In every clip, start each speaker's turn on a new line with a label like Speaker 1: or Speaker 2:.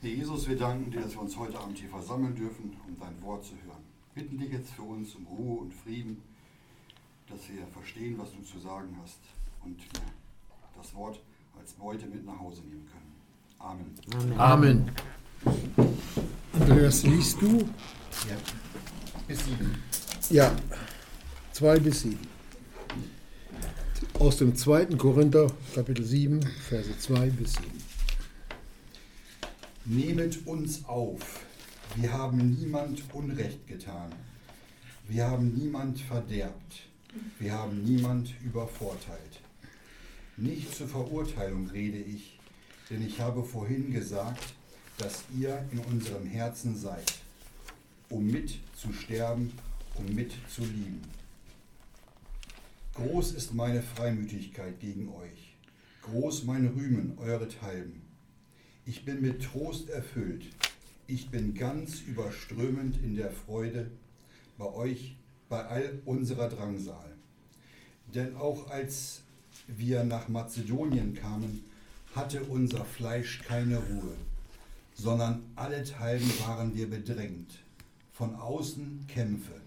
Speaker 1: Herr Jesus, wir danken dir, dass wir uns heute Abend hier versammeln dürfen, um dein Wort zu hören. Bitten dich jetzt für uns um Ruhe und Frieden, dass wir verstehen, was du zu sagen hast und wir das Wort als Beute mit nach Hause nehmen können. Amen.
Speaker 2: Amen. Andreas, liest du?
Speaker 1: Ja. Bis sieben.
Speaker 2: Ja, zwei bis sieben. Aus dem 2. Korinther, Kapitel 7, Verse 2 bis 7.
Speaker 1: Nehmet uns auf. Wir haben niemand Unrecht getan. Wir haben niemand verderbt. Wir haben niemand übervorteilt. Nicht zur Verurteilung rede ich, denn ich habe vorhin gesagt, dass ihr in unserem Herzen seid, um mit zu sterben, um mit zu lieben. Groß ist meine Freimütigkeit gegen euch, groß mein Rühmen eurethalben. Ich bin mit Trost erfüllt. Ich bin ganz überströmend in der Freude bei euch, bei all unserer Drangsal. Denn auch als wir nach Mazedonien kamen, hatte unser Fleisch keine Ruhe, sondern allenthalben waren wir bedrängt. Von außen Kämpfe,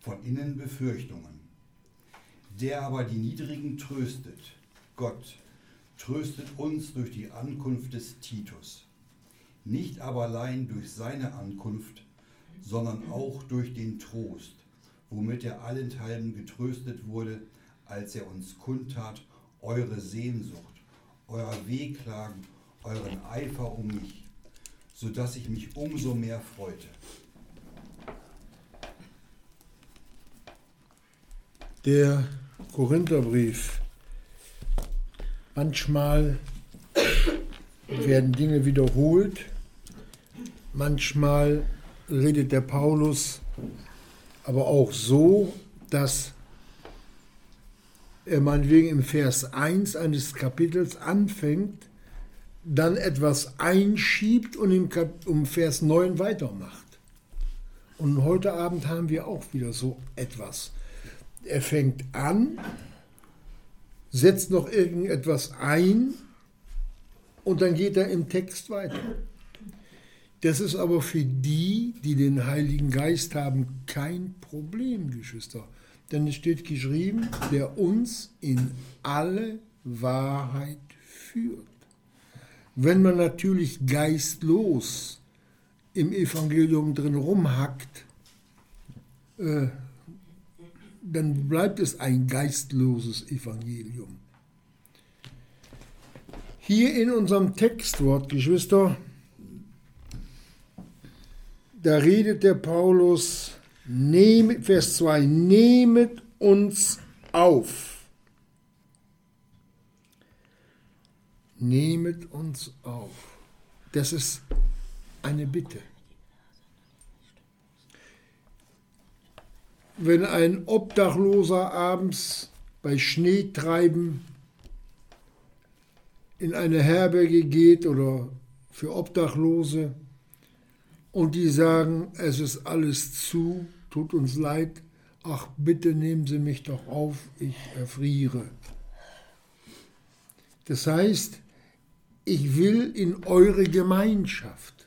Speaker 1: von innen Befürchtungen. Der aber die Niedrigen tröstet, Gott, tröstet uns durch die Ankunft des Titus. Nicht aber allein durch seine Ankunft, sondern auch durch den Trost, womit er allenthalben getröstet wurde, als er uns kundtat, eure Sehnsucht, euer Wehklagen, euren Eifer um mich, so dass ich mich umso mehr freute.
Speaker 2: Der Korintherbrief Manchmal werden Dinge wiederholt, manchmal redet der Paulus aber auch so, dass er meinetwegen im Vers 1 eines Kapitels anfängt, dann etwas einschiebt und im, Kap um Vers 9 weitermacht. Und heute Abend haben wir auch wieder so etwas. Er fängt an, setzt noch irgendetwas ein und dann geht er im Text weiter. Das ist aber für die, die den Heiligen Geist haben, kein Problem, Geschwister. Denn es steht geschrieben, der uns in alle Wahrheit führt. Wenn man natürlich geistlos im Evangelium drin rumhackt, äh, dann bleibt es ein geistloses Evangelium. Hier in unserem Textwort, Geschwister, da redet der Paulus, nehmet, Vers 2, nehmet uns auf. Nehmet uns auf. Das ist eine Bitte. Wenn ein Obdachloser abends bei Schneetreiben in eine Herberge geht oder für Obdachlose und die sagen, es ist alles zu, tut uns leid, ach bitte nehmen Sie mich doch auf, ich erfriere. Das heißt, ich will in eure Gemeinschaft.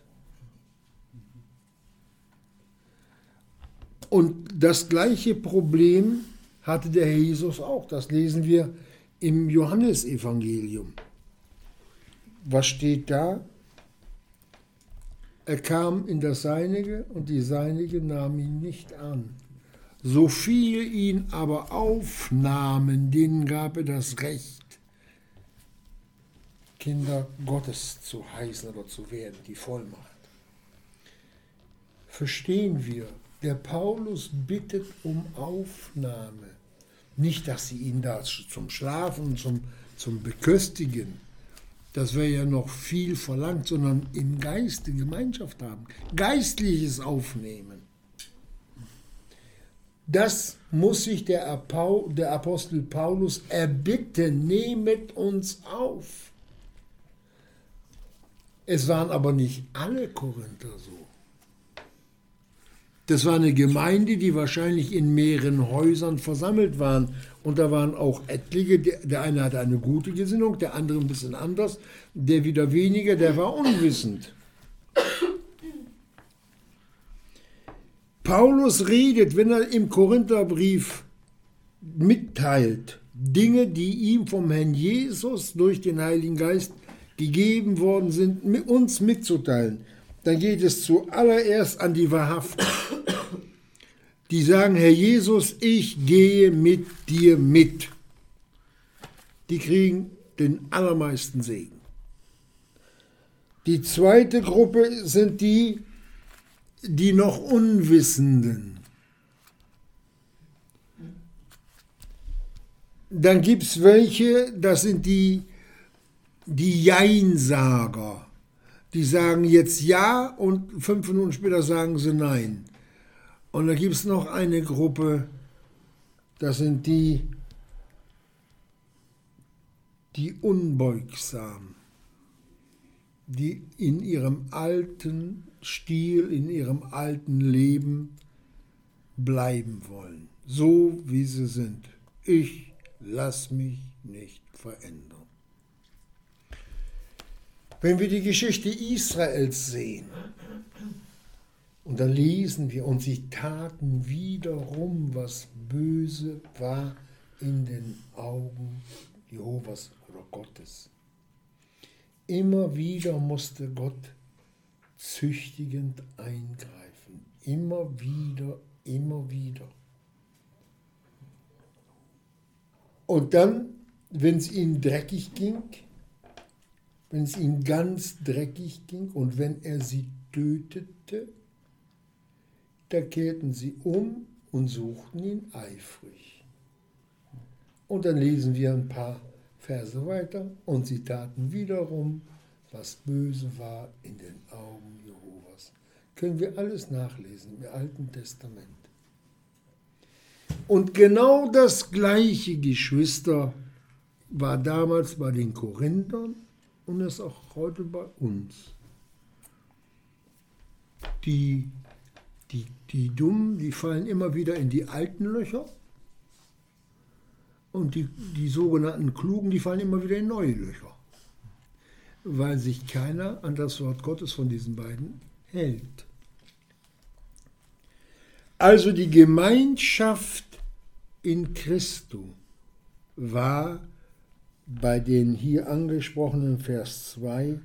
Speaker 2: Und das gleiche Problem hatte der Herr Jesus auch. Das lesen wir im Johannesevangelium. Was steht da? Er kam in das Seinige und die Seinige nahmen ihn nicht an. So viele ihn aber aufnahmen, denen gab er das Recht, Kinder Gottes zu heißen oder zu werden, die Vollmacht. Verstehen wir, der Paulus bittet um Aufnahme. Nicht, dass sie ihn da zum Schlafen, zum, zum Beköstigen, das wäre ja noch viel verlangt, sondern im Geiste Gemeinschaft haben. Geistliches Aufnehmen. Das muss sich der, Apostel Paulus erbitten, nehmet uns auf. Es waren aber nicht alle Korinther so. Das war eine Gemeinde, die wahrscheinlich in mehreren Häusern versammelt waren. Und da waren auch etliche. Der eine hatte eine gute Gesinnung, der andere ein bisschen anders, der wieder weniger, der war unwissend. Paulus redet, wenn er im Korintherbrief mitteilt, Dinge, die ihm vom Herrn Jesus durch den Heiligen Geist gegeben worden sind, uns mitzuteilen dann geht es zuallererst an die Wahrhaften. Die sagen, Herr Jesus, ich gehe mit dir mit. Die kriegen den allermeisten Segen. Die zweite Gruppe sind die, die noch Unwissenden. Dann gibt es welche, das sind die, die Jeinsager. Die sagen jetzt Ja und fünf Minuten später sagen sie Nein. Und dann gibt es noch eine Gruppe, das sind die, die unbeugsam, die in ihrem alten Stil, in ihrem alten Leben bleiben wollen, so wie sie sind. Ich lass mich nicht verändern. Wenn wir die Geschichte Israels sehen, und dann lesen wir, und sie taten wiederum, was böse war in den Augen Jehovas oder Gottes. Immer wieder musste Gott züchtigend eingreifen. Immer wieder, immer wieder. Und dann, wenn es ihnen dreckig ging, wenn es ihnen ganz dreckig ging und wenn er sie tötete, da kehrten sie um und suchten ihn eifrig. Und dann lesen wir ein paar Verse weiter und sie taten wiederum, was böse war in den Augen Jehovas. Können wir alles nachlesen im Alten Testament. Und genau das gleiche, Geschwister, war damals bei den Korinthern und ist auch heute bei uns. Die, die, die Dummen, die fallen immer wieder in die alten Löcher und die, die sogenannten Klugen, die fallen immer wieder in neue Löcher, weil sich keiner an das Wort Gottes von diesen beiden hält. Also die Gemeinschaft in Christo war bei den hier angesprochenen Vers 2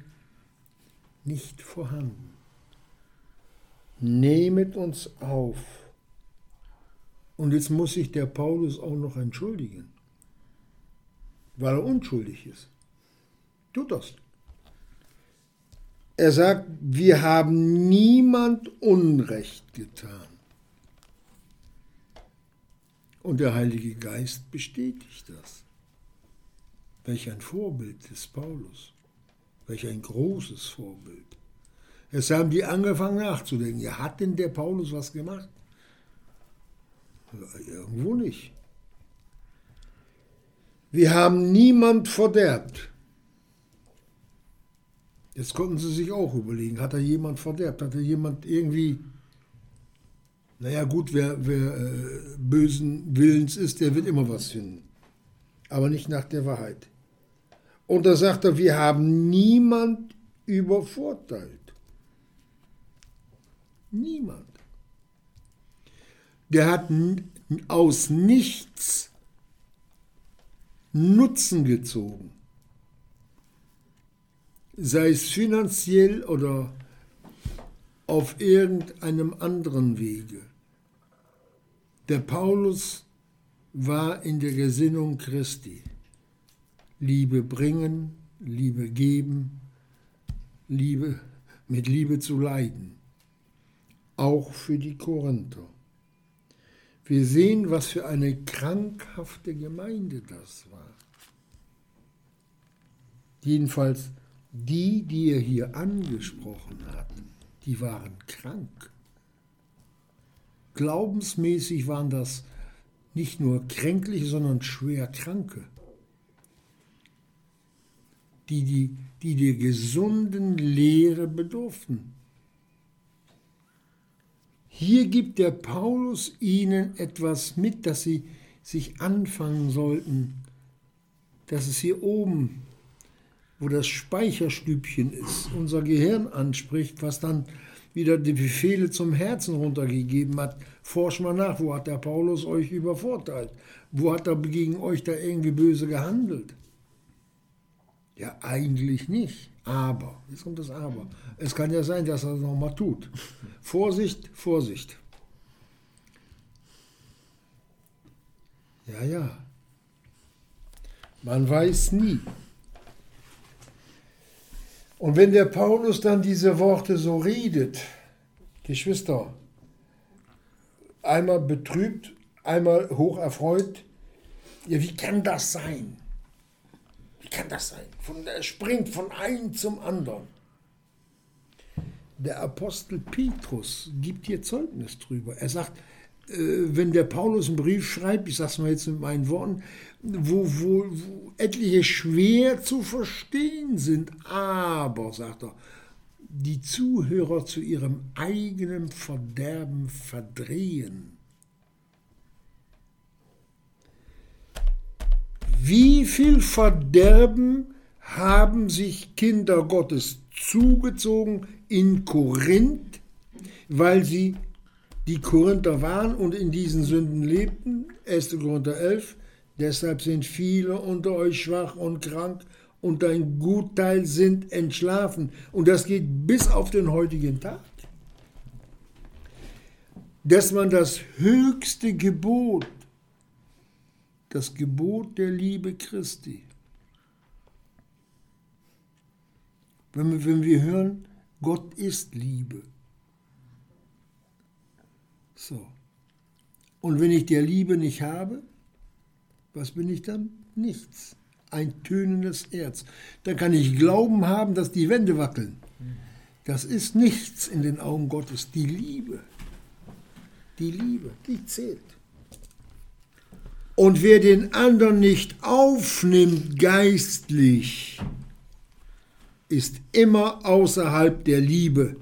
Speaker 2: nicht vorhanden. Nehmet uns auf. Und jetzt muss sich der Paulus auch noch entschuldigen, weil er unschuldig ist. Tut das. Er sagt, wir haben niemand Unrecht getan. Und der Heilige Geist bestätigt das. Welch ein Vorbild des Paulus. Welch ein großes Vorbild. Jetzt haben die angefangen nachzudenken. Ja, hat denn der Paulus was gemacht? Irgendwo nicht. Wir haben niemand verderbt. Jetzt konnten sie sich auch überlegen, hat er jemand verderbt? Hat er jemand irgendwie naja gut, wer, wer äh, bösen Willens ist, der wird immer was finden. Aber nicht nach der Wahrheit. Und da sagt er, wir haben niemand übervorteilt. Niemand. Der hat aus nichts Nutzen gezogen. Sei es finanziell oder auf irgendeinem anderen Wege. Der Paulus war in der Gesinnung Christi. Liebe bringen, Liebe geben, Liebe mit Liebe zu leiden. Auch für die Korinther. Wir sehen, was für eine krankhafte Gemeinde das war. Jedenfalls die, die er hier angesprochen hat, die waren krank glaubensmäßig waren das nicht nur kränkliche, sondern schwer Kranke, die, die, die der gesunden Lehre bedurften. Hier gibt der Paulus ihnen etwas mit, dass sie sich anfangen sollten, dass es hier oben, wo das Speicherstübchen ist, unser Gehirn anspricht, was dann wieder die Befehle zum Herzen runtergegeben hat. Forsch mal nach, wo hat der Paulus euch übervorteilt? Wo hat er gegen euch da irgendwie böse gehandelt? Ja, eigentlich nicht. Aber, jetzt kommt das Aber. Es kann ja sein, dass er es nochmal tut. Vorsicht, Vorsicht. Ja, ja. Man weiß nie. Und wenn der Paulus dann diese Worte so redet, Geschwister, einmal betrübt, einmal hoch erfreut, ja, wie kann das sein? Kann das sein? Von, er springt von einem zum anderen. Der Apostel Petrus gibt hier Zeugnis drüber. Er sagt, äh, wenn der Paulus einen Brief schreibt, ich sage es mal jetzt mit meinen Worten, wo, wo, wo etliche schwer zu verstehen sind, aber, sagt er, die Zuhörer zu ihrem eigenen Verderben verdrehen. Wie viel Verderben haben sich Kinder Gottes zugezogen in Korinth, weil sie die Korinther waren und in diesen Sünden lebten? 1. Korinther 11. Deshalb sind viele unter euch schwach und krank und ein Gutteil sind entschlafen. Und das geht bis auf den heutigen Tag. Dass man das höchste Gebot, das Gebot der Liebe Christi, wenn wir, wenn wir hören, Gott ist Liebe. So. Und wenn ich der Liebe nicht habe, was bin ich dann? Nichts. Ein tönendes Erz. Dann kann ich Glauben haben, dass die Wände wackeln. Das ist nichts in den Augen Gottes. Die Liebe, die Liebe, die zählt. Und wer den anderen nicht aufnimmt geistlich, ist immer außerhalb der Liebe.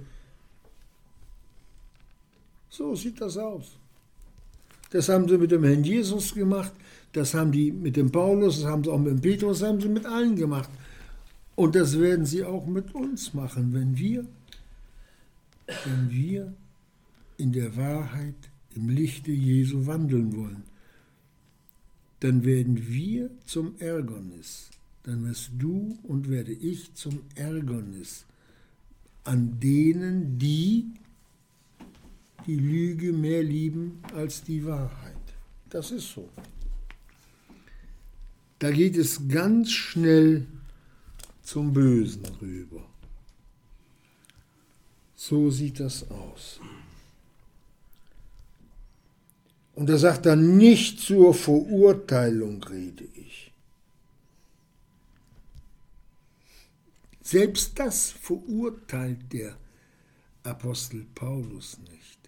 Speaker 2: So sieht das aus. Das haben sie mit dem Herrn Jesus gemacht, das haben die mit dem Paulus, das haben sie auch mit dem Petrus, das haben sie mit allen gemacht. Und das werden sie auch mit uns machen, wenn wir, wenn wir in der Wahrheit, im Lichte Jesu wandeln wollen. Dann werden wir zum Ärgernis. Dann wirst du und werde ich zum Ärgernis an denen, die die Lüge mehr lieben als die Wahrheit. Das ist so. Da geht es ganz schnell zum Bösen rüber. So sieht das aus. Und er sagt dann, nicht zur Verurteilung rede ich. Selbst das verurteilt der Apostel Paulus nicht.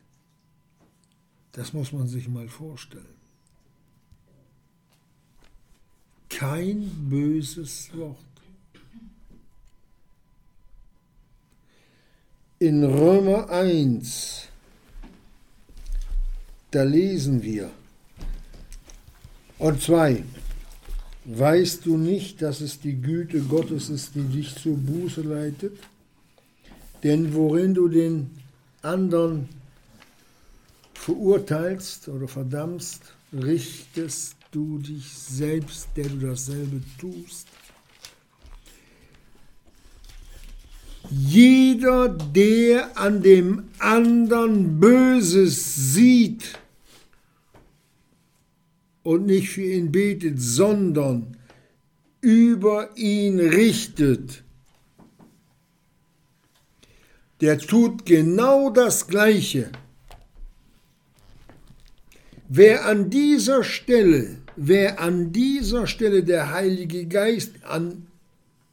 Speaker 2: Das muss man sich mal vorstellen. kein böses Wort. In Römer 1, da lesen wir, und zwei, weißt du nicht, dass es die Güte Gottes ist, die dich zur Buße leitet? Denn worin du den anderen verurteilst oder verdammst, richtest du dich selbst, der du dasselbe tust? Jeder, der an dem anderen Böses sieht und nicht für ihn betet, sondern über ihn richtet, der tut genau das Gleiche. Wer an dieser Stelle, wer an dieser Stelle der Heilige Geist an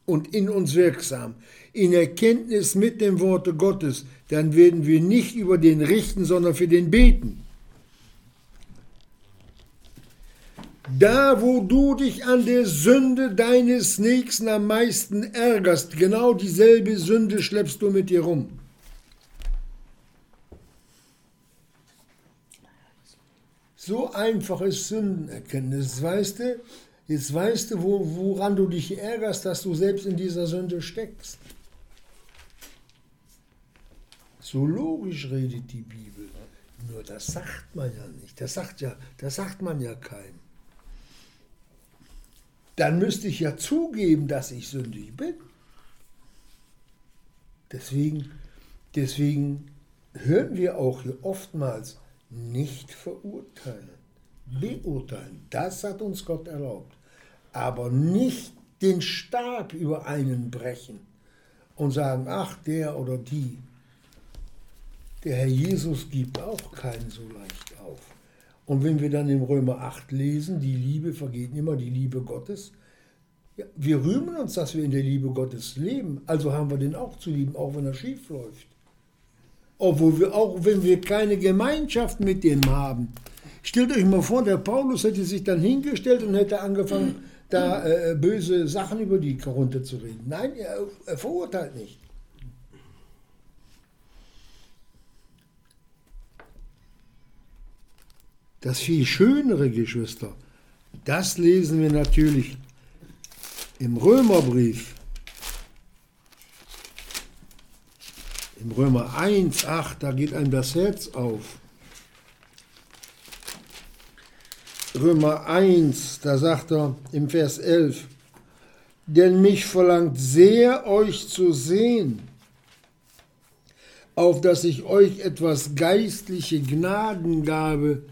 Speaker 2: und in uns wirksam, in Erkenntnis mit dem Worte Gottes, dann werden wir nicht über den richten, sondern für den beten. Da, wo du dich an der Sünde deines Nächsten am meisten ärgerst, genau dieselbe Sünde schleppst du mit dir rum. So einfach ist Sündenerkenntnis. Weißt du, jetzt weißt du, wo, woran du dich ärgerst, dass du selbst in dieser Sünde steckst. So logisch redet die Bibel. Nur das sagt man ja nicht. Das sagt, ja, das sagt man ja keinem. Dann müsste ich ja zugeben, dass ich sündig bin. Deswegen, deswegen hören wir auch hier oftmals nicht verurteilen, beurteilen. Das hat uns Gott erlaubt. Aber nicht den Stab über einen brechen und sagen, ach, der oder die. Der Herr Jesus gibt auch keinen so leicht auf. Und wenn wir dann in Römer 8 lesen, die Liebe vergeht immer, die Liebe Gottes, ja, wir rühmen uns, dass wir in der Liebe Gottes leben, also haben wir den auch zu lieben, auch wenn er schief läuft. Obwohl wir auch, wenn wir keine Gemeinschaft mit dem haben. Stellt euch mal vor, der Paulus hätte sich dann hingestellt und hätte angefangen, da äh, böse Sachen über die runterzureden. Nein, er, er verurteilt nicht. Das viel schönere, Geschwister, das lesen wir natürlich im Römerbrief. Im Römer 1, 8, da geht einem das Herz auf. Römer 1, da sagt er im Vers 11, denn mich verlangt sehr, euch zu sehen, auf dass ich euch etwas geistliche Gnadengabe,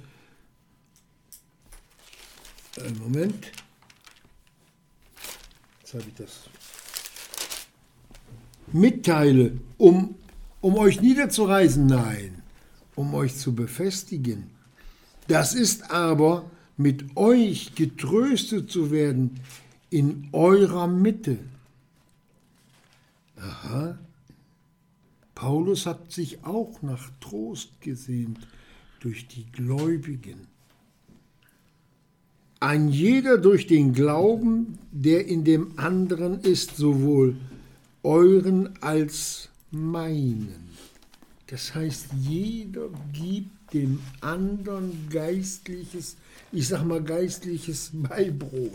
Speaker 2: äh, Moment, jetzt habe ich das, mitteile, um, um euch niederzureisen, nein, um euch zu befestigen. Das ist aber, mit euch getröstet zu werden in eurer Mitte. Aha. Paulus hat sich auch nach Trost gesehnt durch die Gläubigen. Ein jeder durch den Glauben, der in dem anderen ist, sowohl euren als meinen. Das heißt, jeder gibt dem anderen geistliches ich sag mal, geistliches Beibrot.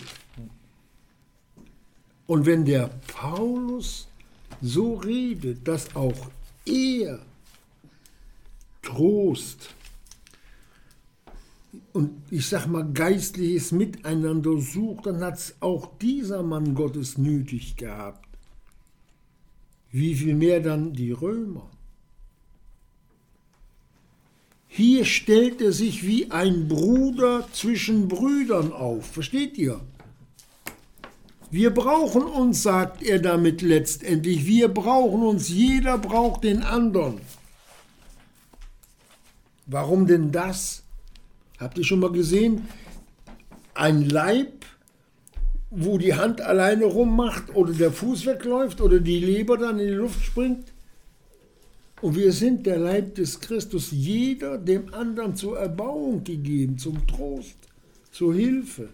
Speaker 2: Und wenn der Paulus so redet, dass auch er Trost und ich sag mal geistliches Miteinander sucht, dann hat es auch dieser Mann Gottes nötig gehabt. Wie viel mehr dann die Römer? Hier stellt er sich wie ein Bruder zwischen Brüdern auf. Versteht ihr? Wir brauchen uns, sagt er damit letztendlich. Wir brauchen uns. Jeder braucht den anderen. Warum denn das? Habt ihr schon mal gesehen? Ein Leib, wo die Hand alleine rummacht oder der Fuß wegläuft oder die Leber dann in die Luft springt? Und wir sind der Leib des Christus, jeder dem anderen zur Erbauung gegeben, zum Trost, zur Hilfe.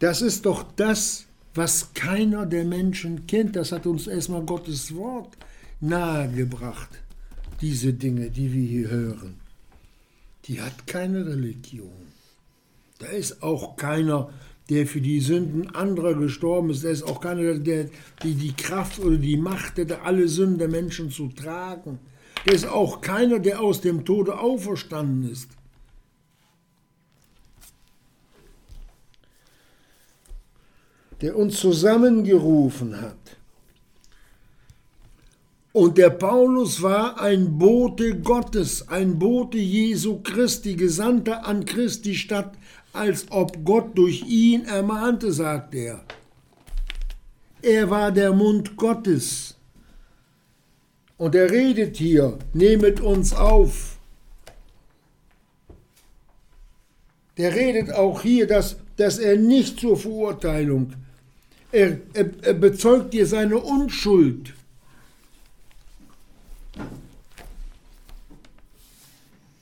Speaker 2: Das ist doch das, was keiner der Menschen kennt. Das hat uns erstmal Gottes Wort nahegebracht, diese Dinge, die wir hier hören. Die hat keine Religion. Da ist auch keiner, der für die Sünden anderer gestorben ist. Er ist auch keiner, der die, die Kraft oder die Macht hätte, alle Sünden der Menschen zu tragen. Der ist auch keiner, der aus dem Tode auferstanden ist. Der uns zusammengerufen hat. Und der Paulus war ein Bote Gottes, ein Bote Jesu Christi, Gesandter an Christi Stadt, als ob Gott durch ihn ermahnte, sagt er. Er war der Mund Gottes. Und er redet hier, nehmet uns auf. Der redet auch hier, dass, dass er nicht zur Verurteilung, er, er, er bezeugt dir seine Unschuld.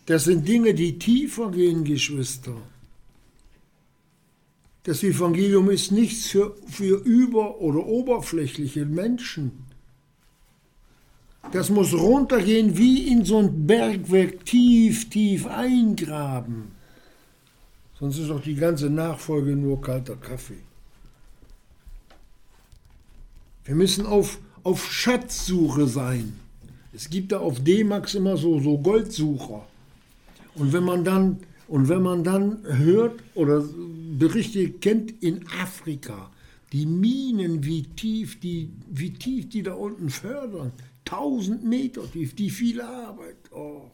Speaker 2: Das sind Dinge, die tiefer gehen, Geschwister. Das Evangelium ist nichts für, für über- oder oberflächliche Menschen. Das muss runtergehen wie in so ein Bergwerk tief, tief eingraben. Sonst ist auch die ganze Nachfolge nur kalter Kaffee. Wir müssen auf, auf Schatzsuche sein. Es gibt da auf D-Max immer so, so Goldsucher. Und wenn man dann und wenn man dann hört oder Berichte kennt in Afrika, die Minen, wie tief die, wie tief die da unten fördern, 1000 Meter tief, die viele Arbeit. Oh.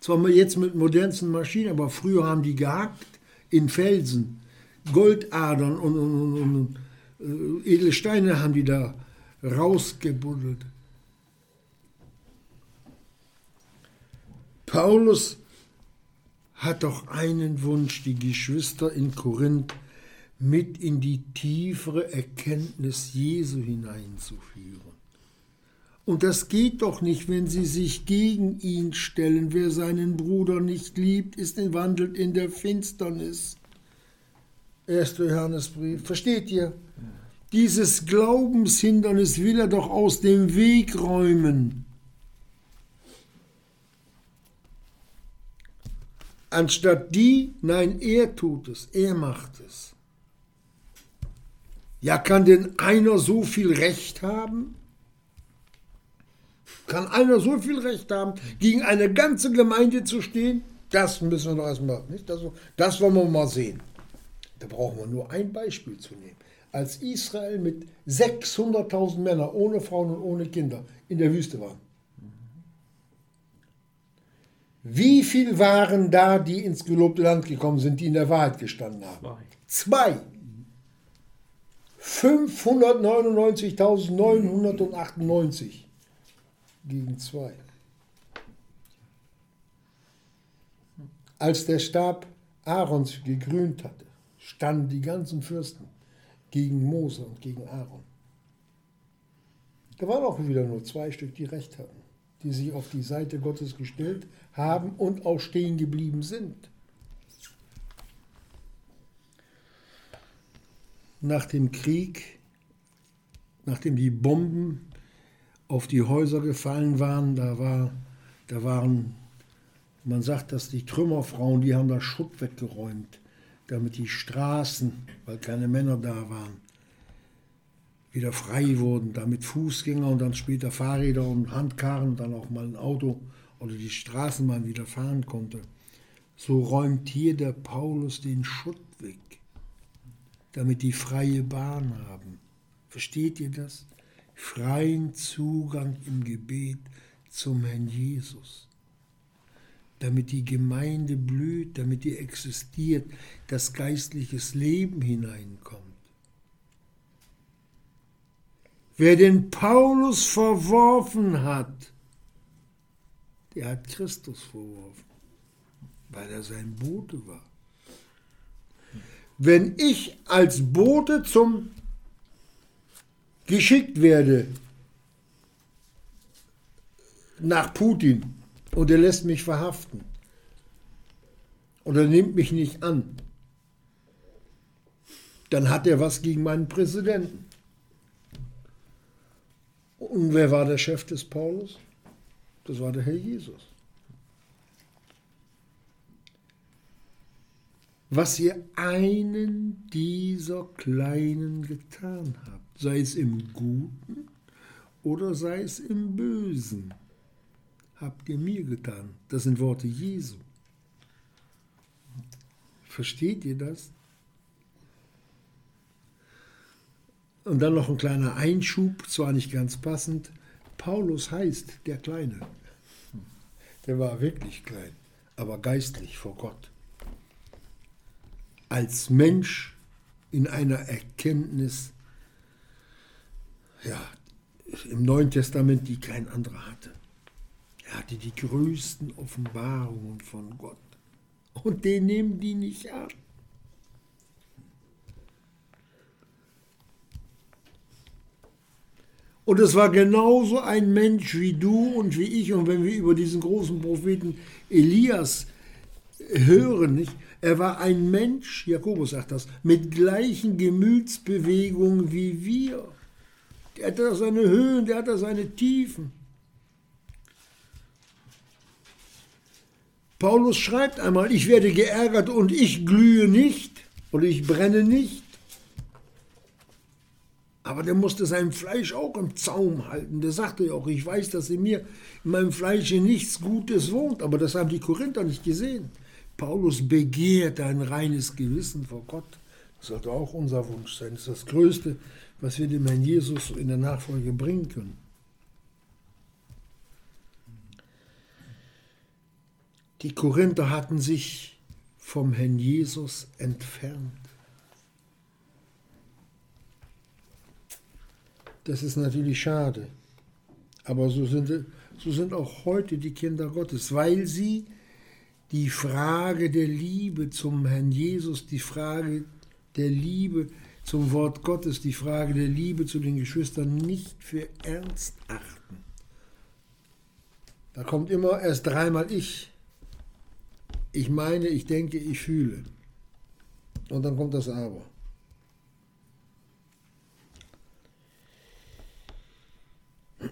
Speaker 2: Zwar jetzt mit modernsten Maschinen, aber früher haben die gehackt in Felsen, Goldadern und, und, und, und äh, edle Steine haben die da rausgebuddelt. Paulus hat doch einen Wunsch, die Geschwister in Korinth mit in die tiefere Erkenntnis Jesu hineinzuführen. Und das geht doch nicht, wenn sie sich gegen ihn stellen. Wer seinen Bruder nicht liebt, ist wandelt in der Finsternis. 1. Johannesbrief. Versteht ihr? Dieses Glaubenshindernis will er doch aus dem Weg räumen. Anstatt die, nein, er tut es, er macht es. Ja, kann denn einer so viel Recht haben? Kann einer so viel Recht haben, gegen eine ganze Gemeinde zu stehen? Das müssen wir doch erstmal, nicht? Das, das wollen wir mal sehen. Da brauchen wir nur ein Beispiel zu nehmen. Als Israel mit 600.000 Männern ohne Frauen und ohne Kinder in der Wüste war, wie viel waren da, die ins gelobte Land gekommen sind, die in der Wahrheit gestanden haben? Zwei. 599.998 gegen zwei. Als der Stab Aarons gegrünt hatte, standen die ganzen Fürsten gegen Mose und gegen Aaron. Da waren auch wieder nur zwei Stück, die recht hatten die sich auf die Seite Gottes gestellt haben und auch stehen geblieben sind. Nach dem Krieg, nachdem die Bomben auf die Häuser gefallen waren, da, war, da waren, man sagt, dass die Trümmerfrauen, die haben da Schutt weggeräumt, damit die Straßen, weil keine Männer da waren, wieder frei wurden, damit Fußgänger und dann später Fahrräder und Handkarren und dann auch mal ein Auto oder die Straßenbahn wieder fahren konnte. So räumt hier der Paulus den Schutt weg, damit die freie Bahn haben. Versteht ihr das? Freien Zugang im Gebet zum Herrn Jesus. Damit die Gemeinde blüht, damit die existiert, dass geistliches Leben hineinkommt. Wer den Paulus verworfen hat, der hat Christus verworfen, weil er sein Bote war. Wenn ich als Bote zum geschickt werde nach Putin und er lässt mich verhaften oder nimmt mich nicht an, dann hat er was gegen meinen Präsidenten. Und wer war der Chef des Paulus? Das war der Herr Jesus. Was ihr einen dieser Kleinen getan habt, sei es im Guten oder sei es im Bösen, habt ihr mir getan. Das sind Worte Jesu. Versteht ihr das? Und dann noch ein kleiner Einschub, zwar nicht ganz passend. Paulus heißt der Kleine. Der war wirklich klein, aber geistlich vor Gott. Als Mensch in einer Erkenntnis, ja, im Neuen Testament, die kein anderer hatte. Er hatte die größten Offenbarungen von Gott. Und den nehmen die nicht ab. Und es war genauso ein Mensch wie du und wie ich. Und wenn wir über diesen großen Propheten Elias hören, nicht? er war ein Mensch, Jakobus sagt das, mit gleichen Gemütsbewegungen wie wir. Der hatte seine Höhen, der hatte seine Tiefen. Paulus schreibt einmal, ich werde geärgert und ich glühe nicht oder ich brenne nicht. Aber der musste sein Fleisch auch im Zaum halten. Der sagte ja auch, ich weiß, dass in mir, in meinem Fleische nichts Gutes wohnt. Aber das haben die Korinther nicht gesehen. Paulus begehrt ein reines Gewissen vor Gott. Das sollte auch unser Wunsch sein. Das ist das Größte, was wir dem Herrn Jesus in der Nachfolge bringen können. Die Korinther hatten sich vom Herrn Jesus entfernt. Das ist natürlich schade. Aber so sind, so sind auch heute die Kinder Gottes, weil sie die Frage der Liebe zum Herrn Jesus, die Frage der Liebe zum Wort Gottes, die Frage der Liebe zu den Geschwistern nicht für ernst achten. Da kommt immer erst dreimal ich. Ich meine, ich denke, ich fühle. Und dann kommt das Aber.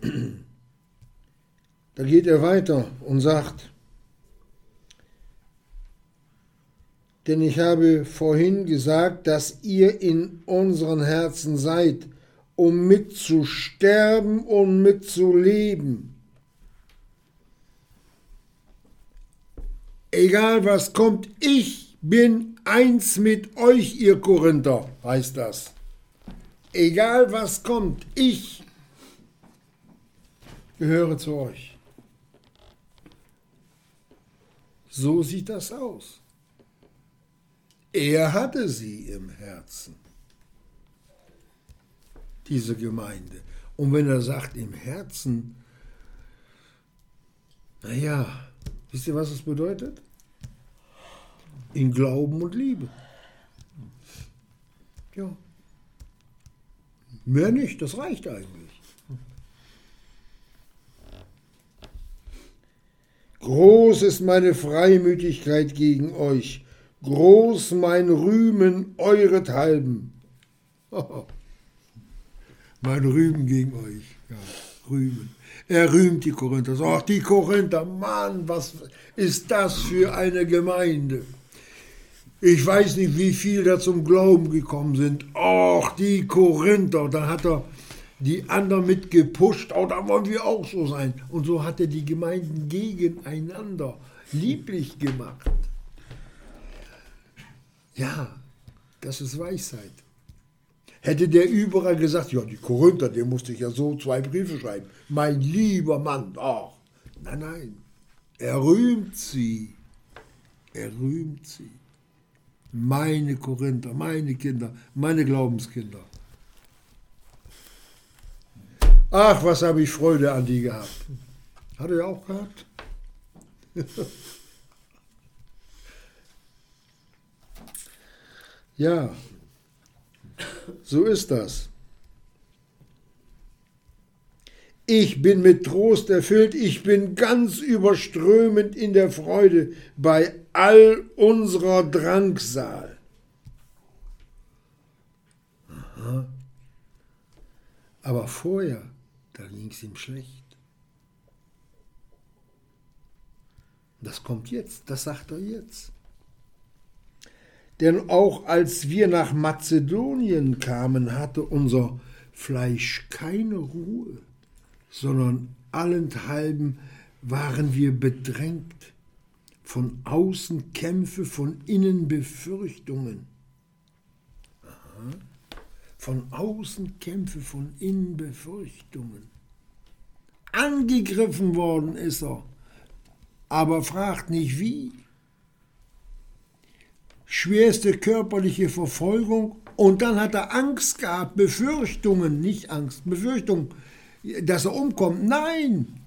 Speaker 2: Da geht er weiter und sagt, denn ich habe vorhin gesagt, dass ihr in unseren Herzen seid, um mitzusterben und mitzuleben. Egal was kommt, ich bin eins mit euch, ihr Korinther, heißt das. Egal was kommt, ich gehöre zu euch. So sieht das aus. Er hatte sie im Herzen, diese Gemeinde. Und wenn er sagt im Herzen, naja, wisst ihr, was es bedeutet? In Glauben und Liebe. Ja. Mehr nicht, das reicht eigentlich. Groß ist meine Freimütigkeit gegen euch, groß mein Rühmen eurethalben. mein Rühmen gegen euch, ja, Rühmen. Er rühmt die Korinther. Ach, die Korinther, Mann, was ist das für eine Gemeinde? Ich weiß nicht, wie viel da zum Glauben gekommen sind. Ach, die Korinther. Dann hat er die anderen mit gepusht, oh, da wollen wir auch so sein. Und so hat er die Gemeinden gegeneinander lieblich gemacht. Ja, das ist Weisheit. Hätte der überall gesagt, ja, die Korinther, dem musste ich ja so zwei Briefe schreiben. Mein lieber Mann, ach. Nein, nein. Er rühmt sie. Er rühmt sie. Meine Korinther, meine Kinder, meine Glaubenskinder. Ach, was habe ich Freude an die gehabt. Hat er auch gehabt? ja, so ist das. Ich bin mit Trost erfüllt, ich bin ganz überströmend in der Freude bei all unserer Drangsal. Aha. Aber vorher da ging es ihm schlecht. Das kommt jetzt, das sagt er jetzt. Denn auch als wir nach Mazedonien kamen, hatte unser Fleisch keine Ruhe, sondern allenthalben waren wir bedrängt, von außen Kämpfe, von innen Befürchtungen. Aha. Von außen Kämpfe, von innen Befürchtungen. Angegriffen worden ist er, aber fragt nicht wie. Schwerste körperliche Verfolgung und dann hat er Angst gehabt, Befürchtungen, nicht Angst, Befürchtung, dass er umkommt. Nein!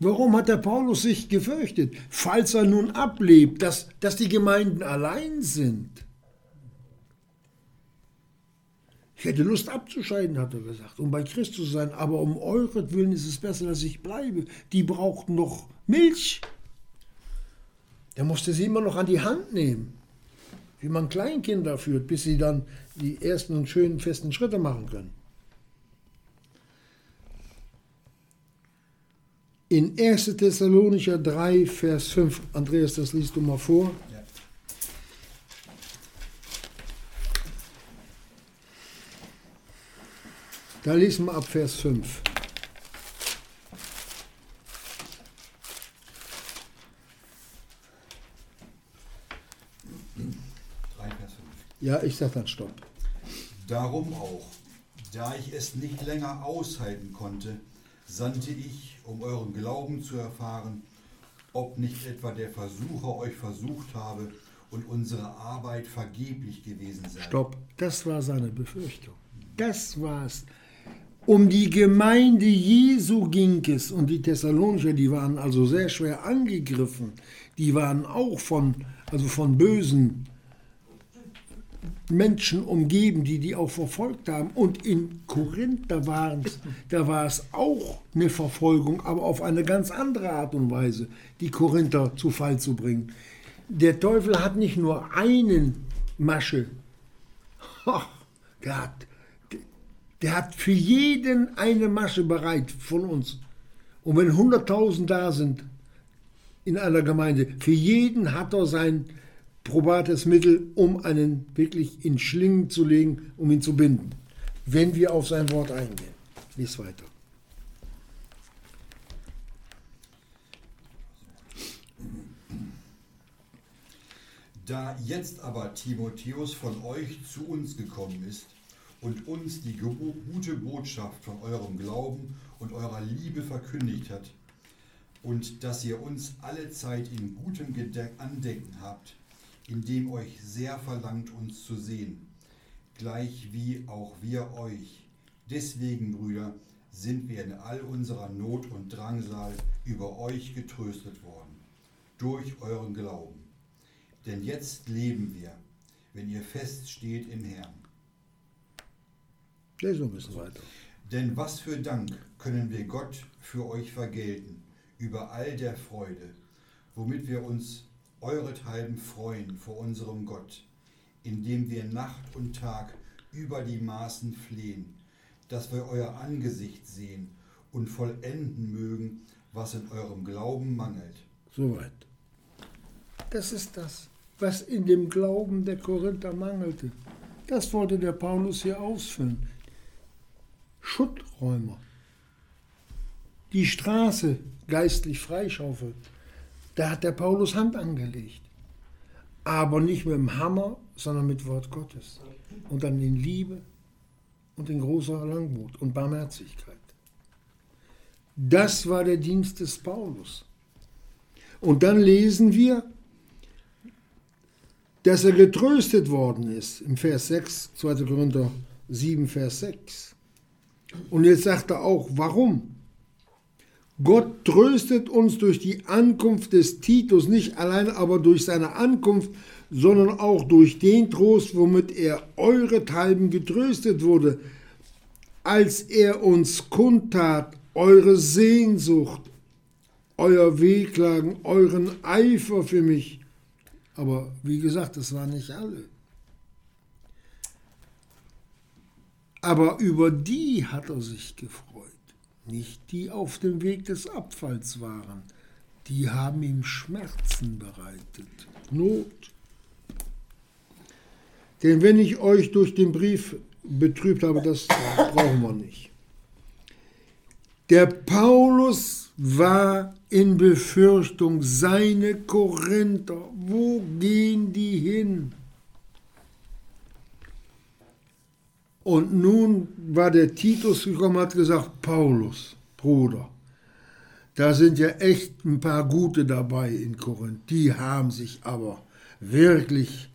Speaker 2: Warum hat der Paulus sich gefürchtet? Falls er nun ablebt, dass, dass die Gemeinden allein sind. Ich hätte Lust abzuscheiden, hat er gesagt, um bei Christus zu sein, aber um euretwillen ist es besser, dass ich bleibe. Die brauchten noch Milch. Der musste sie immer noch an die Hand nehmen, wie man Kleinkinder führt, bis sie dann die ersten und schönen festen Schritte machen können. In 1. Thessalonicher 3, Vers 5, Andreas, das liest du mal vor. Da lesen wir ab Vers 5.
Speaker 1: Drei Vers 5.
Speaker 2: Ja, ich sag dann Stopp.
Speaker 1: Darum auch, da ich es nicht länger aushalten konnte, sandte ich, um euren Glauben zu erfahren, ob nicht etwa der Versucher euch versucht habe und unsere Arbeit vergeblich gewesen sei.
Speaker 2: Stopp. Das war seine Befürchtung. Das war's. Um die Gemeinde Jesu ging es und die Thessalonicher, die waren also sehr schwer angegriffen. Die waren auch von, also von bösen Menschen umgeben, die die auch verfolgt haben. Und in Korinth, da, waren's, da war es auch eine Verfolgung, aber auf eine ganz andere Art und Weise, die Korinther zu Fall zu bringen. Der Teufel hat nicht nur einen Masche, der hat, der hat für jeden eine Masche bereit von uns. Und wenn 100.000 da sind in einer Gemeinde, für jeden hat er sein probates Mittel, um einen wirklich in Schlingen zu legen, um ihn zu binden. Wenn wir auf sein Wort eingehen. Lies weiter.
Speaker 1: Da jetzt aber Timotheus von euch zu uns gekommen ist und uns die gute Botschaft von eurem Glauben und eurer Liebe verkündigt hat und dass ihr uns alle Zeit in gutem Andenken habt, indem euch sehr verlangt, uns zu sehen, gleich wie auch wir euch. Deswegen, Brüder, sind wir in all unserer Not und Drangsal über euch getröstet worden, durch euren Glauben. Denn jetzt leben wir, wenn ihr feststeht im Herrn.
Speaker 2: Lies noch ein bisschen weiter.
Speaker 1: Denn was für Dank können wir Gott für euch vergelten, über all der Freude, womit wir uns eurethalben freuen vor unserem Gott, indem wir Nacht und Tag über die Maßen flehen, dass wir euer Angesicht sehen und vollenden mögen, was in eurem Glauben mangelt.
Speaker 2: Soweit. Das ist das, was in dem Glauben der Korinther mangelte. Das wollte der Paulus hier ausfüllen. Schutträumer. Die Straße geistlich freischaufeln. Da hat der Paulus Hand angelegt. Aber nicht mit dem Hammer, sondern mit Wort Gottes. Und dann in Liebe und in großer Langmut und Barmherzigkeit. Das war der Dienst des Paulus. Und dann lesen wir, dass er getröstet worden ist im Vers 6, 2. Korinther 7, Vers 6. Und jetzt sagt er auch, warum? Gott tröstet uns durch die Ankunft des Titus, nicht allein aber durch seine Ankunft, sondern auch durch den Trost, womit er eurethalben getröstet wurde, als er uns kundtat, eure Sehnsucht, euer Wehklagen, euren Eifer für mich. Aber wie gesagt, das waren nicht alle. Aber über die hat er sich gefreut, nicht die auf dem Weg des Abfalls waren. Die haben ihm Schmerzen bereitet, Not. Denn wenn ich euch durch den Brief betrübt habe, das brauchen wir nicht. Der Paulus war in Befürchtung, seine Korinther, wo gehen die hin? Und nun war der Titus gekommen, hat gesagt, Paulus, Bruder, da sind ja echt ein paar Gute dabei in Korinth. Die haben sich aber wirklich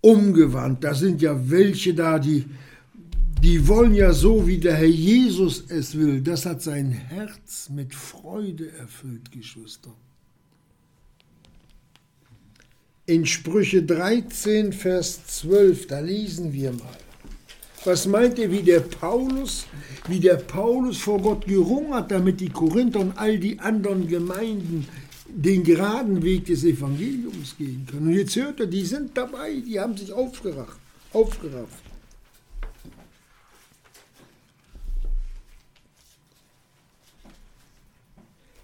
Speaker 2: umgewandt. Da sind ja welche da, die, die wollen ja so, wie der Herr Jesus es will. Das hat sein Herz mit Freude erfüllt, Geschwister. In Sprüche 13, Vers 12, da lesen wir mal. Was meint ihr, wie der Paulus, wie der Paulus vor Gott gerungen hat, damit die Korinther und all die anderen Gemeinden den geraden Weg des Evangeliums gehen können? Und jetzt hört er, die sind dabei, die haben sich aufgerafft. aufgerafft.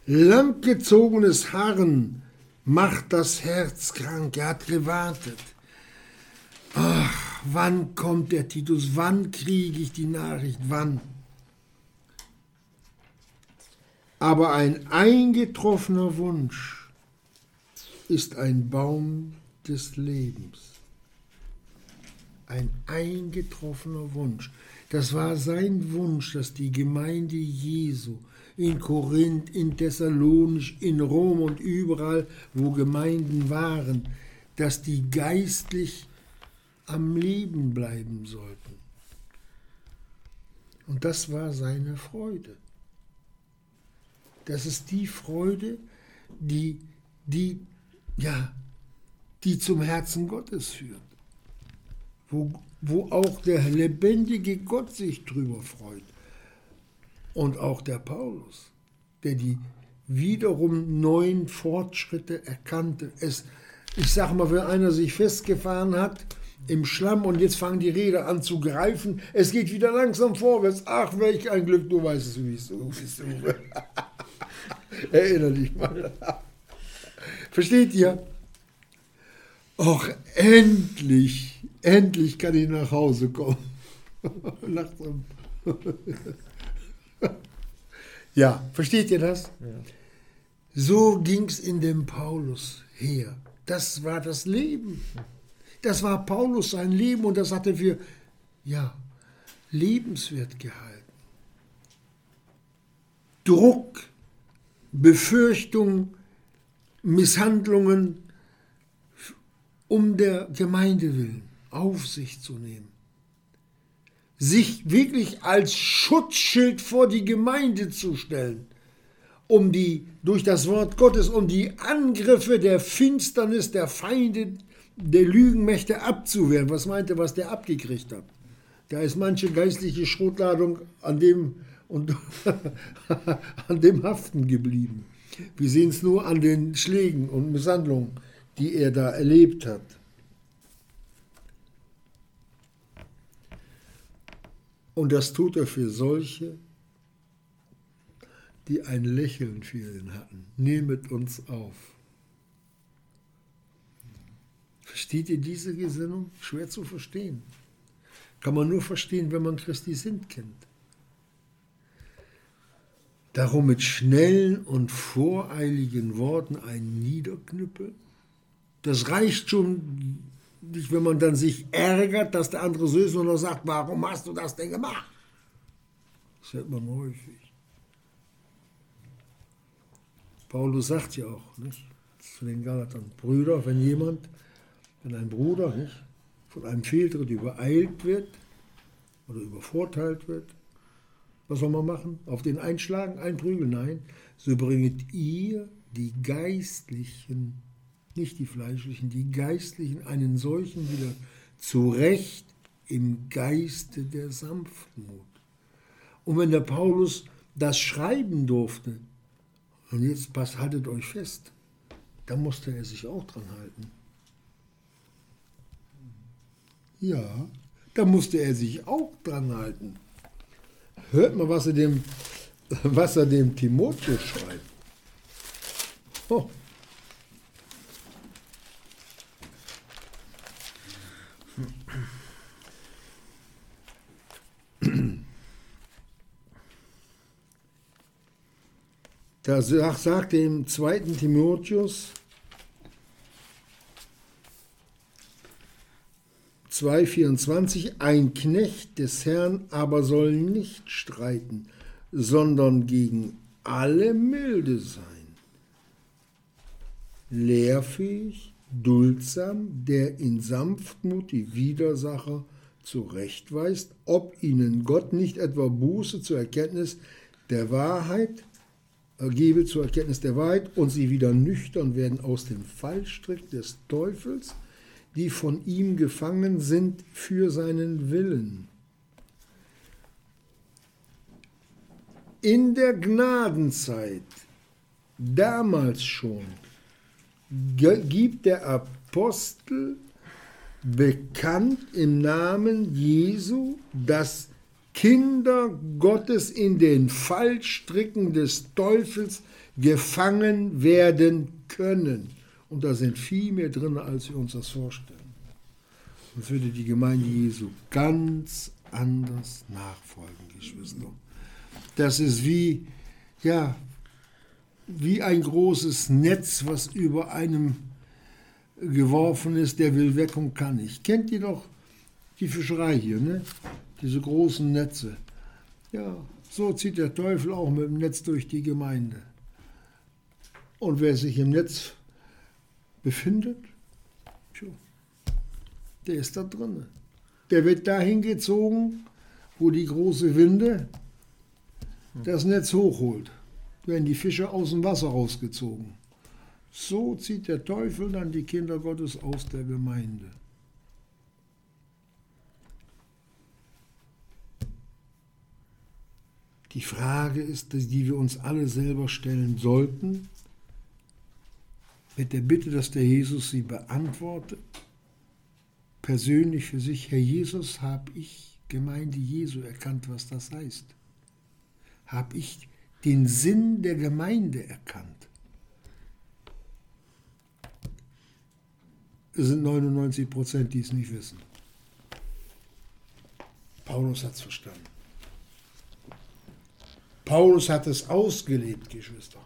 Speaker 2: Langgezogenes Harren macht das Herz krank. Er hat gewartet. Ach, wann kommt der Titus? Wann kriege ich die Nachricht? Wann? Aber ein eingetroffener Wunsch ist ein Baum des Lebens. Ein eingetroffener Wunsch. Das war sein Wunsch, dass die Gemeinde Jesu in Korinth, in Thessalonisch, in Rom und überall, wo Gemeinden waren, dass die geistlich am Leben bleiben sollten. Und das war seine Freude. Das ist die Freude, die, die, ja, die zum Herzen Gottes führt. Wo, wo auch der lebendige Gott sich drüber freut. Und auch der Paulus, der die wiederum neuen Fortschritte erkannte. Es, ich sage mal, wenn einer sich festgefahren hat im Schlamm und jetzt fangen die Räder an zu greifen, es geht wieder langsam vorwärts. Ach, welch ein Glück, du weißt es, wie es ist. Erinnere dich mal. Versteht ihr? Och, endlich, endlich kann ich nach Hause kommen. Langsam. ja, versteht ihr das? Ja. So ging es in dem Paulus her. Das war das Leben. Das war Paulus sein Leben und das hatte wir, ja, lebenswert gehalten. Druck, Befürchtung, Misshandlungen um der Gemeinde willen auf sich zu nehmen. Sich wirklich als Schutzschild vor die Gemeinde zu stellen, um die, durch das Wort Gottes, um die Angriffe der Finsternis, der Feinde, der Lügenmächte abzuwehren. Was meinte, was der abgekriegt hat? Da ist manche geistliche Schrotladung an dem und an dem haften geblieben. Wir sehen es nur an den Schlägen und Misshandlungen, die er da erlebt hat. Und das tut er für solche, die ein Lächeln für ihn hatten. Nehmet uns auf. Versteht ihr diese Gesinnung? Schwer zu verstehen. Kann man nur verstehen, wenn man Christi Sinn kennt. Darum mit schnellen und voreiligen Worten ein Niederknüppeln. Das reicht schon nicht, wenn man dann sich ärgert, dass der andere so ist und noch sagt, warum hast du das denn gemacht? Das hört man häufig. Paulus sagt ja auch nicht, zu den Galatern, Brüder, wenn jemand, wenn ein Bruder nicht, von einem Fehltritt übereilt wird oder übervorteilt wird, was soll man machen? Auf den einschlagen, einprügeln? Nein. So bringet ihr die Geistlichen, nicht die Fleischlichen, die Geistlichen einen solchen wieder zurecht im Geiste der Sanftmut. Und wenn der Paulus das schreiben durfte, und jetzt passt, haltet euch fest, da musste er sich auch dran halten. Ja, da musste er sich auch dran halten. Hört mal, was er dem, was er dem Timotheus schreibt. Oh. Da sagt er im zweiten Timotheus 2,24 Ein Knecht des Herrn aber soll nicht streiten, sondern gegen alle milde sein. Lehrfähig, duldsam, der in Sanftmut die Widersacher zurechtweist, ob ihnen Gott nicht etwa Buße zur Erkenntnis der Wahrheit gebe, zur Erkenntnis der Wahrheit und sie wieder nüchtern werden aus dem Fallstrick des Teufels die von ihm gefangen sind für seinen Willen. In der Gnadenzeit, damals schon, gibt der Apostel bekannt im Namen Jesu, dass Kinder Gottes in den Fallstricken des Teufels gefangen werden können. Und da sind viel mehr drin, als wir uns das vorstellen. Sonst würde die Gemeinde Jesu ganz anders nachfolgen, Geschwister. Das ist wie, ja, wie ein großes Netz, was über einem geworfen ist, der will weg und kann nicht. Kennt ihr doch die Fischerei hier, ne? Diese großen Netze. Ja, so zieht der Teufel auch mit dem Netz durch die Gemeinde. Und wer sich im Netz befindet, der ist da drin. Der wird dahin gezogen, wo die große Winde das Netz hochholt. Werden die Fische aus dem Wasser rausgezogen. So zieht der Teufel dann die Kinder Gottes aus der Gemeinde. Die Frage ist, die wir uns alle selber stellen sollten, mit der Bitte, dass der Jesus sie beantwortet, persönlich für sich, Herr Jesus, habe ich Gemeinde Jesu erkannt, was das heißt? Habe ich den Sinn der Gemeinde erkannt? Es sind 99 Prozent, die es nicht wissen. Paulus hat es verstanden. Paulus hat es ausgelebt, Geschwister.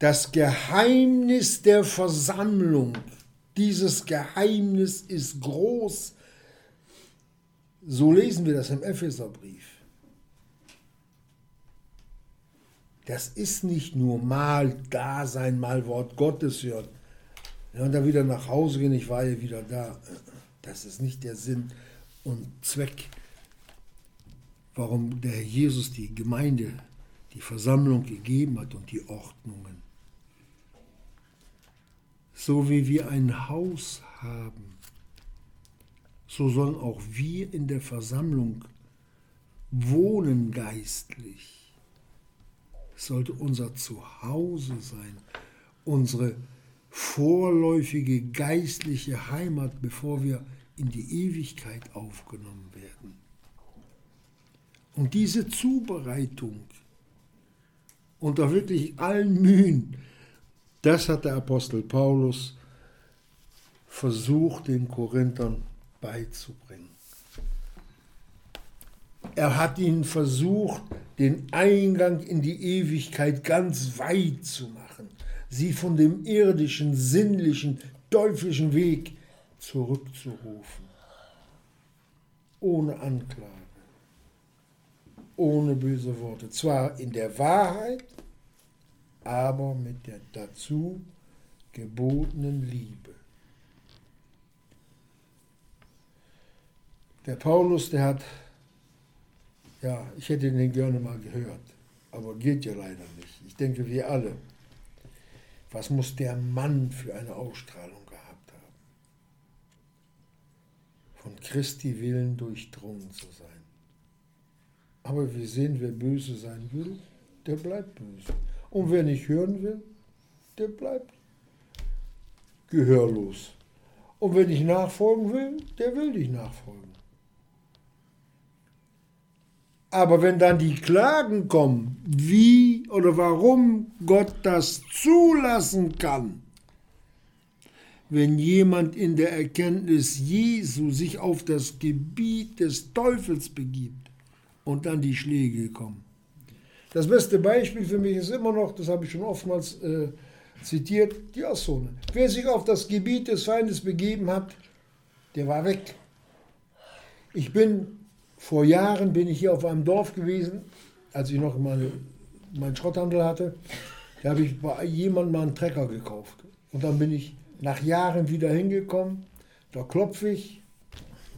Speaker 2: Das Geheimnis der Versammlung, dieses Geheimnis ist groß. So lesen wir das im Epheserbrief. Das ist nicht nur mal da sein, mal Wort Gottes hören ja, und dann wieder nach Hause gehen, ich war ja wieder da. Das ist nicht der Sinn und Zweck warum der Herr Jesus die Gemeinde, die Versammlung gegeben hat und die Ordnungen. So wie wir ein Haus haben, so sollen auch wir in der Versammlung wohnen geistlich. Es sollte unser Zuhause sein, unsere vorläufige geistliche Heimat, bevor wir in die Ewigkeit aufgenommen werden. Und diese Zubereitung unter wirklich allen Mühen, das hat der Apostel Paulus versucht, den Korinthern beizubringen. Er hat ihnen versucht, den Eingang in die Ewigkeit ganz weit zu machen, sie von dem irdischen, sinnlichen, teuflischen Weg zurückzurufen, ohne Anklage ohne böse Worte. Zwar in der Wahrheit, aber mit der dazu gebotenen Liebe. Der Paulus, der hat, ja, ich hätte den gerne mal gehört, aber geht ja leider nicht. Ich denke, wir alle. Was muss der Mann für eine Ausstrahlung gehabt haben? Von Christi Willen durchdrungen zu sein. Aber wir sehen, wer böse sein will, der bleibt böse. Und wer nicht hören will, der bleibt gehörlos. Und wer nicht nachfolgen will, der will nicht nachfolgen. Aber wenn dann die Klagen kommen, wie oder warum Gott das zulassen kann, wenn jemand in der Erkenntnis Jesu sich auf das Gebiet des Teufels begibt, und dann die Schläge kommen. Das beste Beispiel für mich ist immer noch, das habe ich schon oftmals äh, zitiert, die Ostzone. Wer sich auf das Gebiet des Feindes begeben hat, der war weg. Ich bin, vor Jahren bin ich hier auf einem Dorf gewesen, als ich noch meine, meinen Schrotthandel hatte. Da habe ich bei jemandem mal einen Trecker gekauft. Und dann bin ich nach Jahren wieder hingekommen. Da klopfe ich,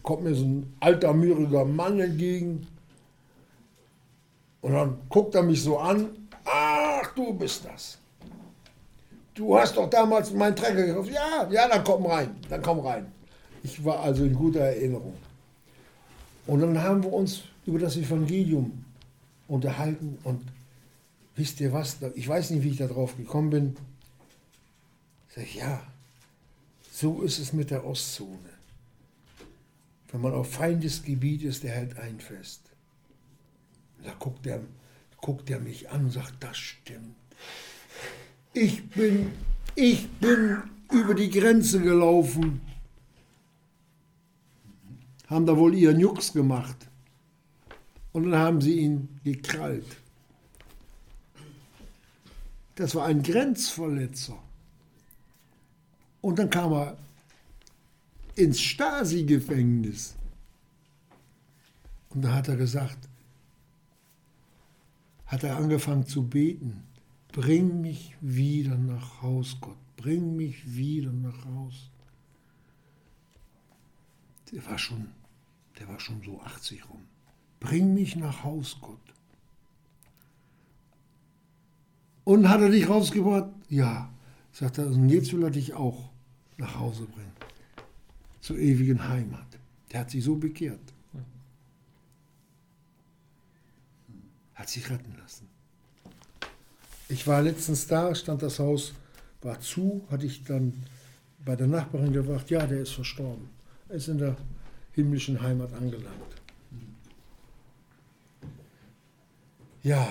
Speaker 2: kommt mir so ein alter, mürriger Mann entgegen. Und dann guckt er mich so an, ach, du bist das. Du hast doch damals meinen Trecker gekauft. Ja, ja, dann komm rein, dann komm rein. Ich war also in guter Erinnerung. Und dann haben wir uns über das Evangelium unterhalten und wisst ihr was, ich weiß nicht, wie ich da drauf gekommen bin. Ich, ja, so ist es mit der Ostzone. Wenn man auf Feindesgebiet ist, der hält ein fest. Da guckt er, guckt er mich an und sagt, das stimmt. Ich bin, ich bin über die Grenze gelaufen, haben da wohl ihren Jux gemacht. Und dann haben sie ihn gekrallt. Das war ein Grenzverletzer. Und dann kam er ins Stasi-Gefängnis. Und da hat er gesagt, hat er angefangen zu beten, bring mich wieder nach Haus, Gott, bring mich wieder nach Haus. Der war schon, der war schon so 80 rum. Bring mich nach Haus, Gott. Und hat er dich rausgebracht? Ja. Sagt er, und jetzt will er dich auch nach Hause bringen. Zur ewigen Heimat. Der hat sich so bekehrt. Hat sich retten lassen. Ich war letztens da, stand das Haus, war zu, hatte ich dann bei der Nachbarin gesagt, ja, der ist verstorben. Er ist in der himmlischen Heimat angelangt. Ja,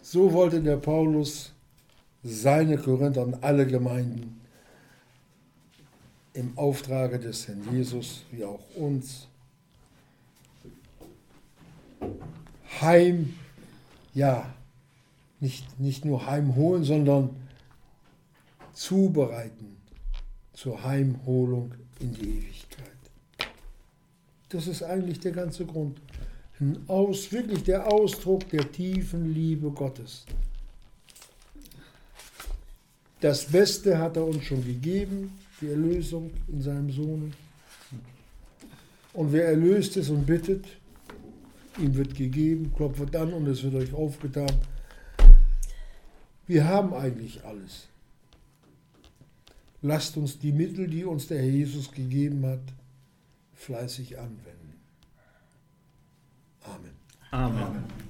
Speaker 2: so wollte der Paulus seine Korinther und alle Gemeinden im Auftrage des Herrn Jesus, wie auch uns, heim, ja, nicht, nicht nur heimholen, sondern zubereiten zur Heimholung in die Ewigkeit. Das ist eigentlich der ganze Grund. Aus, wirklich der Ausdruck der tiefen Liebe Gottes. Das Beste hat er uns schon gegeben, die Erlösung in seinem Sohn. Und wer erlöst ist und bittet, ihm wird gegeben, klopft an und es wird euch aufgetan. Wir haben eigentlich alles. Lasst uns die Mittel, die uns der Herr Jesus gegeben hat, fleißig anwenden. Amen.
Speaker 3: Amen.